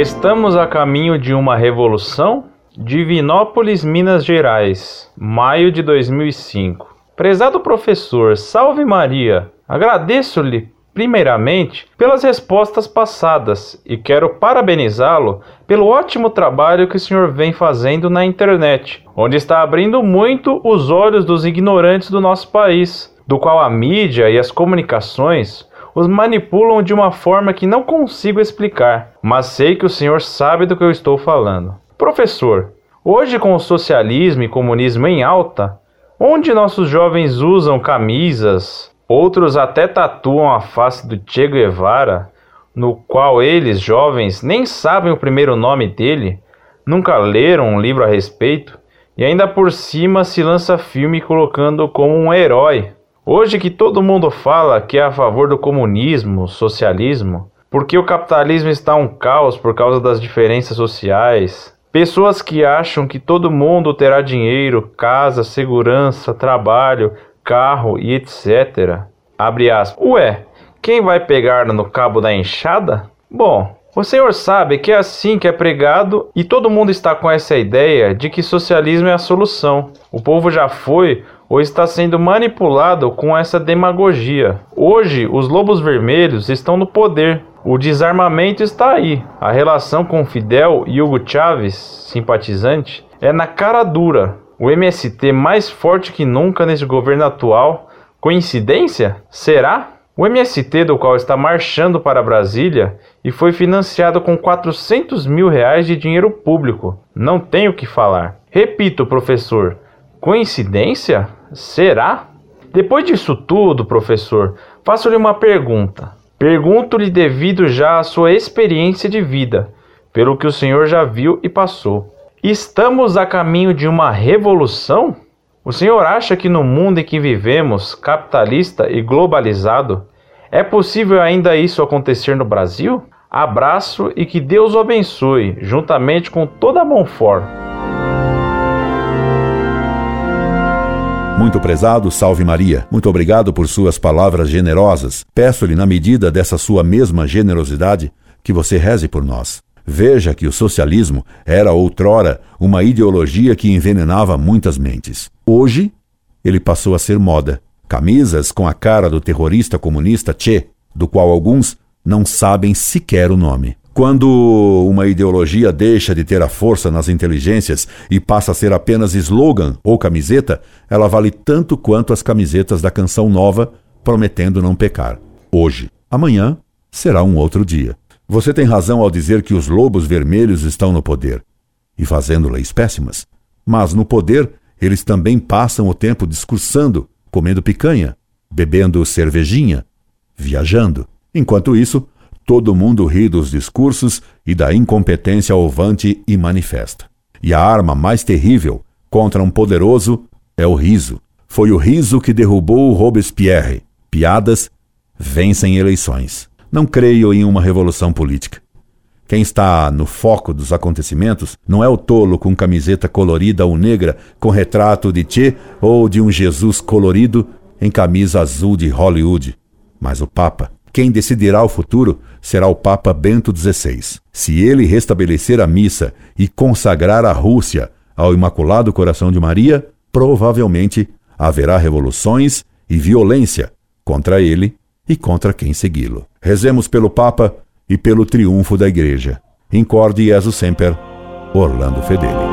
Estamos a caminho de uma revolução? Divinópolis, Minas Gerais, maio de 2005. Prezado professor, salve Maria! Agradeço-lhe primeiramente pelas respostas passadas e quero parabenizá-lo pelo ótimo trabalho que o senhor vem fazendo na internet, onde está abrindo muito os olhos dos ignorantes do nosso país, do qual a mídia e as comunicações os manipulam de uma forma que não consigo explicar, mas sei que o senhor sabe do que eu estou falando. Professor, hoje com o socialismo e comunismo em alta, onde nossos jovens usam camisas, Outros até tatuam a face do Che Guevara, no qual eles, jovens, nem sabem o primeiro nome dele, nunca leram um livro a respeito e ainda por cima se lança filme colocando como um herói. Hoje que todo mundo fala que é a favor do comunismo, socialismo, porque o capitalismo está um caos por causa das diferenças sociais. Pessoas que acham que todo mundo terá dinheiro, casa, segurança, trabalho, carro e etc. Abre aspas. Ué, quem vai pegar no cabo da enxada? Bom, o senhor sabe que é assim que é pregado e todo mundo está com essa ideia de que socialismo é a solução. O povo já foi ou está sendo manipulado com essa demagogia. Hoje, os lobos vermelhos estão no poder. O desarmamento está aí. A relação com Fidel e Hugo Chávez, simpatizante, é na cara dura o MST mais forte que nunca nesse governo atual. Coincidência? Será? O MST, do qual está marchando para Brasília e foi financiado com 400 mil reais de dinheiro público. Não tenho o que falar. Repito, professor, coincidência? Será? Depois disso tudo, professor, faço-lhe uma pergunta. Pergunto-lhe devido já à sua experiência de vida, pelo que o senhor já viu e passou. Estamos a caminho de uma revolução? O senhor acha que no mundo em que vivemos, capitalista e globalizado, é possível ainda isso acontecer no Brasil? Abraço e que Deus o abençoe, juntamente com toda a Monfort. Muito prezado, salve Maria. Muito obrigado por suas palavras generosas. Peço-lhe, na medida dessa sua mesma generosidade, que você reze por nós. Veja que o socialismo era outrora uma ideologia que envenenava muitas mentes. Hoje, ele passou a ser moda. Camisas com a cara do terrorista comunista Che, do qual alguns não sabem sequer o nome. Quando uma ideologia deixa de ter a força nas inteligências e passa a ser apenas slogan ou camiseta, ela vale tanto quanto as camisetas da canção nova prometendo não pecar. Hoje. Amanhã será um outro dia. Você tem razão ao dizer que os lobos vermelhos estão no poder e fazendo leis péssimas. Mas no poder, eles também passam o tempo discursando, comendo picanha, bebendo cervejinha, viajando. Enquanto isso, todo mundo ri dos discursos e da incompetência ovante e manifesta. E a arma mais terrível contra um poderoso é o riso. Foi o riso que derrubou Robespierre. Piadas vencem eleições. Não creio em uma revolução política. Quem está no foco dos acontecimentos não é o tolo com camiseta colorida ou negra com retrato de Che ou de um Jesus colorido em camisa azul de Hollywood, mas o Papa. Quem decidirá o futuro será o Papa Bento XVI. Se ele restabelecer a missa e consagrar a Rússia ao Imaculado Coração de Maria, provavelmente haverá revoluções e violência contra ele e contra quem segui-lo. Rezemos pelo Papa e pelo triunfo da Igreja. Incorde Jesus Semper, Orlando Fedeli.